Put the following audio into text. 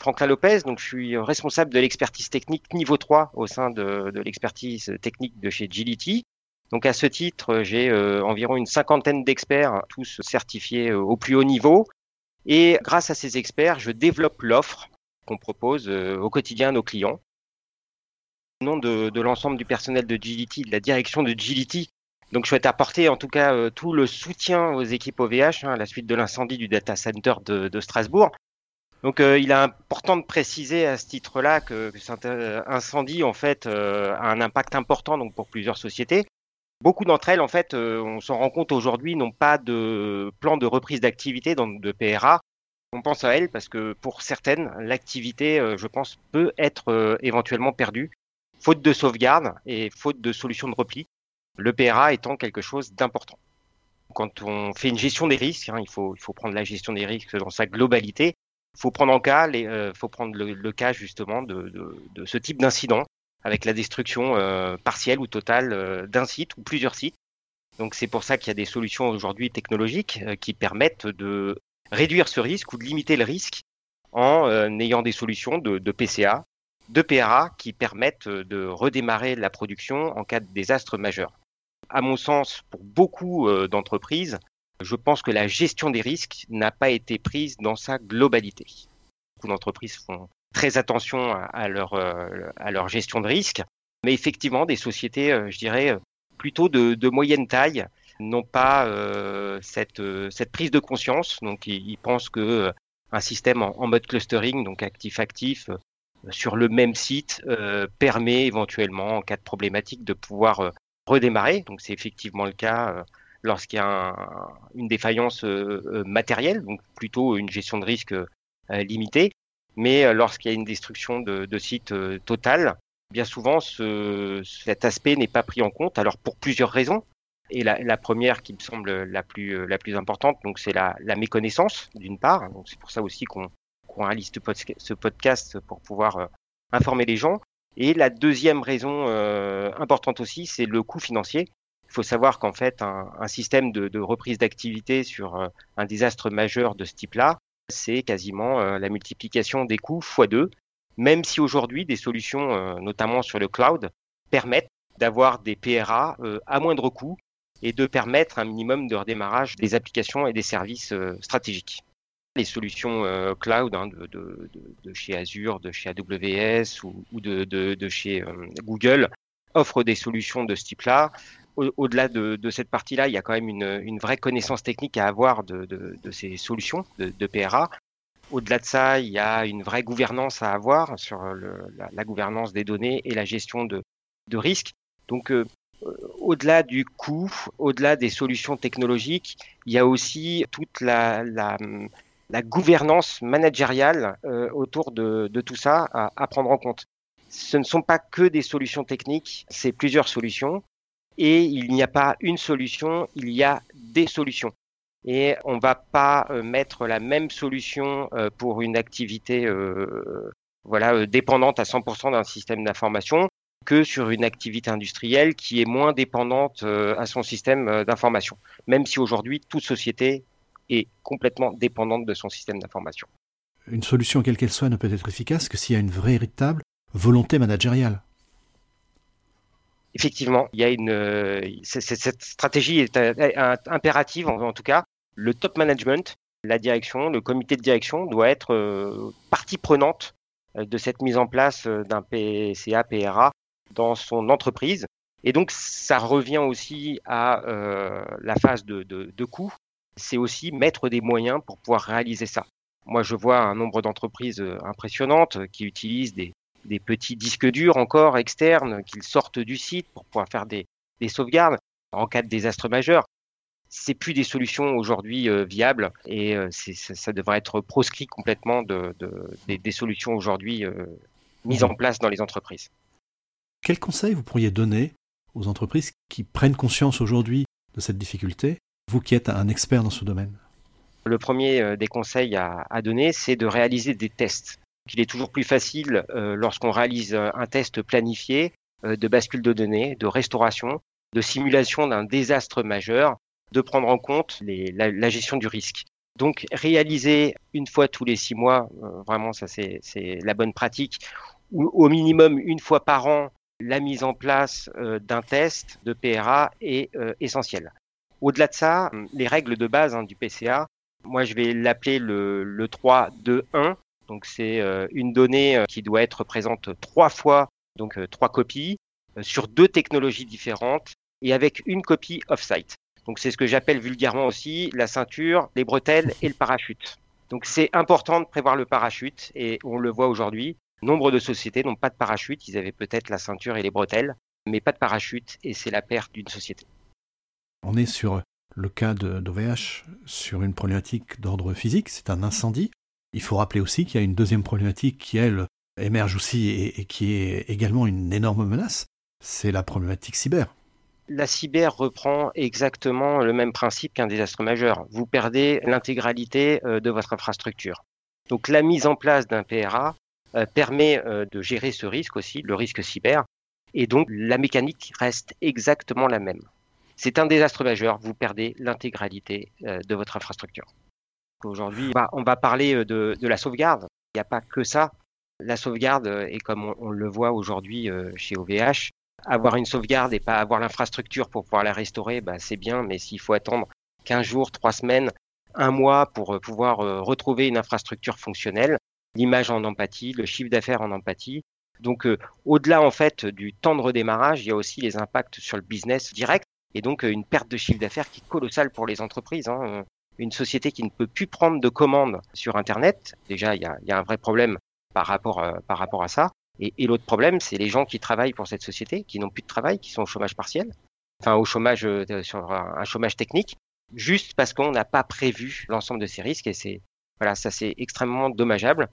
Franklin Lopez, donc je suis responsable de l'expertise technique niveau 3 au sein de, l'expertise technique de chez Gility. Donc à ce titre, j'ai euh, environ une cinquantaine d'experts, tous certifiés au plus haut niveau. Et grâce à ces experts, je développe l'offre qu'on propose au quotidien à nos clients. Au nom de, l'ensemble du personnel de Gility, de la direction de Gility, donc, je souhaite apporter en tout cas euh, tout le soutien aux équipes OVH hein, à la suite de l'incendie du data center de Strasbourg. Donc, euh, il est important de préciser à ce titre-là que, que, cet euh, incendie en fait a un impact important donc pour plusieurs sociétés. Beaucoup d'entre elles, en fait, on s'en rend compte aujourd'hui, n'ont pas de plan de reprise d'activité de PRA. On pense à elles parce que pour certaines, l'activité, je pense, peut être éventuellement perdue, faute de sauvegarde et faute de solution de repli le PRA étant quelque chose d'important. Quand on fait une gestion des risques, hein, il, faut, il faut prendre la gestion des risques dans sa globalité. Faut prendre en cas, les, euh, faut prendre le, cas justement de, de, de ce type d'incident avec la destruction euh, partielle ou totale euh, d'un site ou plusieurs sites. Donc c'est pour ça qu'il y a des solutions aujourd'hui technologiques euh, qui permettent de réduire ce risque ou de limiter le risque en euh, ayant des solutions de, de PCA, de PRA qui permettent de redémarrer la production en cas de désastre majeur à mon sens, pour beaucoup d'entreprises, je pense que la gestion des risques n'a pas été prise dans sa globalité. Beaucoup d'entreprises font très attention à leur, euh, à leur gestion de risque, mais effectivement, des sociétés, euh, je dirais, plutôt de, de moyenne taille n'ont pas euh, cette, cette prise de conscience. Donc, ils, pensent que un système en, mode clustering, donc actif-actif, sur le même site, euh, permet éventuellement, en cas de problématique, de pouvoir redémarrer. Donc c'est effectivement le cas euh, lorsqu'il y a un, une défaillance euh, euh, matérielle, donc plutôt une gestion de risque limitée. Mais lorsqu'il y a une destruction de, de site totale, bien souvent ce, cet aspect n'est pas pris en compte. Alors pour plusieurs raisons. Et la, première qui me semble la plus, importante, donc c'est la, méconnaissance d'une part. Donc c'est pour ça aussi qu'on qu réalise ce podcast pour pouvoir informer les gens. Et la deuxième raison euh, importante aussi, c'est le coût financier. Il faut savoir qu'en fait, un, système de, reprise d'activité sur euh, un désastre majeur de ce type-là, c'est quasiment euh, la multiplication des coûts x 2, même si aujourd'hui des solutions, euh, notamment sur le cloud, permettent d'avoir des PRA à moindre coût et de permettre un minimum de redémarrage des applications et des services stratégiques les solutions cloud hein, de, chez Azure, de chez AWS ou, de, chez Google offrent des solutions de ce type-là. Au-delà de, cette partie-là, il y a quand même une, vraie connaissance technique à avoir de, ces solutions de, PRA. Au-delà de ça, il y a une vraie gouvernance à avoir sur la, gouvernance des données et la gestion de, risques. Donc, euh, au-delà du coût, au-delà des solutions technologiques, il y a aussi toute la, gouvernance managériale euh, autour de, tout ça à, prendre en compte. Ce ne sont pas que des solutions techniques, c'est plusieurs solutions. Et il n'y a pas une solution, il y a des solutions. Et on ne va pas euh, mettre la même solution euh, pour une activité euh, voilà, dépendante à 100% d'un système d'information que sur une activité industrielle qui est moins dépendante à son système d'information. Même si aujourd'hui, toute société est complètement dépendante de son système d'information. Une solution, quelle qu'elle soit, ne peut être efficace que s'il y a une véritable volonté managériale. Effectivement, il y a une cette stratégie est impérative en, tout cas. Le top management, la direction, le comité de direction doit être partie prenante de cette mise en place d'un PCA PRA dans son entreprise. Et donc, ça revient aussi à euh, la phase de, de, de coût c'est aussi mettre des moyens pour pouvoir réaliser ça. Moi, je vois un nombre d'entreprises euh, impressionnantes qui utilisent des, des, petits disques durs encore externes qu'ils sortent du site pour pouvoir faire des, des sauvegardes en cas de désastre majeur. C'est plus des solutions aujourd'hui euh, viables et euh, ça, ça, devrait être proscrit complètement de, de des, des, solutions aujourd'hui euh, mises en place dans les entreprises. Quel conseil vous pourriez donner aux entreprises qui prennent conscience aujourd'hui de cette difficulté vous qui êtes un expert dans ce domaine? Le premier des conseils à, à donner, c'est de réaliser des tests. Il est toujours plus facile euh, lorsqu'on réalise un test planifié euh, de bascule de données, de restauration, de simulation d'un désastre majeur, de prendre en compte la, gestion du risque. Donc réaliser une fois tous les six mois, vraiment ça c'est la bonne pratique, ou au minimum une fois par an, la mise en place d'un test de PRA est essentielle. Au-delà de ça, les règles de base hein, du PCA, moi je vais l'appeler le, le 3-2-1. Donc c'est euh, une donnée euh, qui doit être présente trois fois, donc euh, trois copies, sur deux technologies différentes et avec une copie off-site. Donc c'est ce que j'appelle vulgairement aussi la ceinture, les bretelles et le parachute. Donc c'est important de prévoir le parachute et on le voit aujourd'hui. Nombre de sociétés n'ont pas de parachute. Ils avaient peut-être la ceinture et les bretelles, mais pas de parachute et c'est la perte d'une société. On est sur le cas d'OVH sur une problématique d'ordre physique, c'est un incendie. Il faut rappeler aussi qu'il y a une deuxième problématique qui, elle, émerge aussi et, qui est également une énorme menace, c'est la problématique cyber. La cyber reprend exactement le même principe qu'un désastre majeur. Vous perdez l'intégralité euh, de votre infrastructure. Donc la mise en place d'un PRA euh, permet euh, de gérer ce risque aussi, le risque cyber, et donc la mécanique reste exactement la même. C'est un désastre majeur, vous perdez l'intégralité de votre infrastructure. Aujourd'hui, on va parler euh, de, la sauvegarde. Il n'y a pas que ça. La sauvegarde, euh, et comme on, le voit aujourd'hui chez OVH, avoir une sauvegarde et pas avoir l'infrastructure pour pouvoir la restaurer, bah, c'est bien, mais s'il faut attendre 15 jours, 3 semaines, un mois pour pouvoir retrouver une infrastructure fonctionnelle, l'image en empathie, le chiffre d'affaires en empathie. Donc, au-delà en fait du temps de redémarrage, il y a aussi les impacts sur le business direct et donc euh, une perte de chiffre d'affaires qui est colossale pour les entreprises. Hein. Euh, une société qui ne peut plus prendre de commandes sur Internet, déjà il y a, y a, un vrai problème par rapport, euh, par rapport à ça. Et, l'autre problème, c'est les gens qui travaillent pour cette société, qui n'ont plus de travail, qui sont au chômage partiel, enfin au chômage sur un, chômage technique, juste parce qu'on n'a pas prévu l'ensemble de ces risques. Et c'est voilà, ça c'est extrêmement dommageable.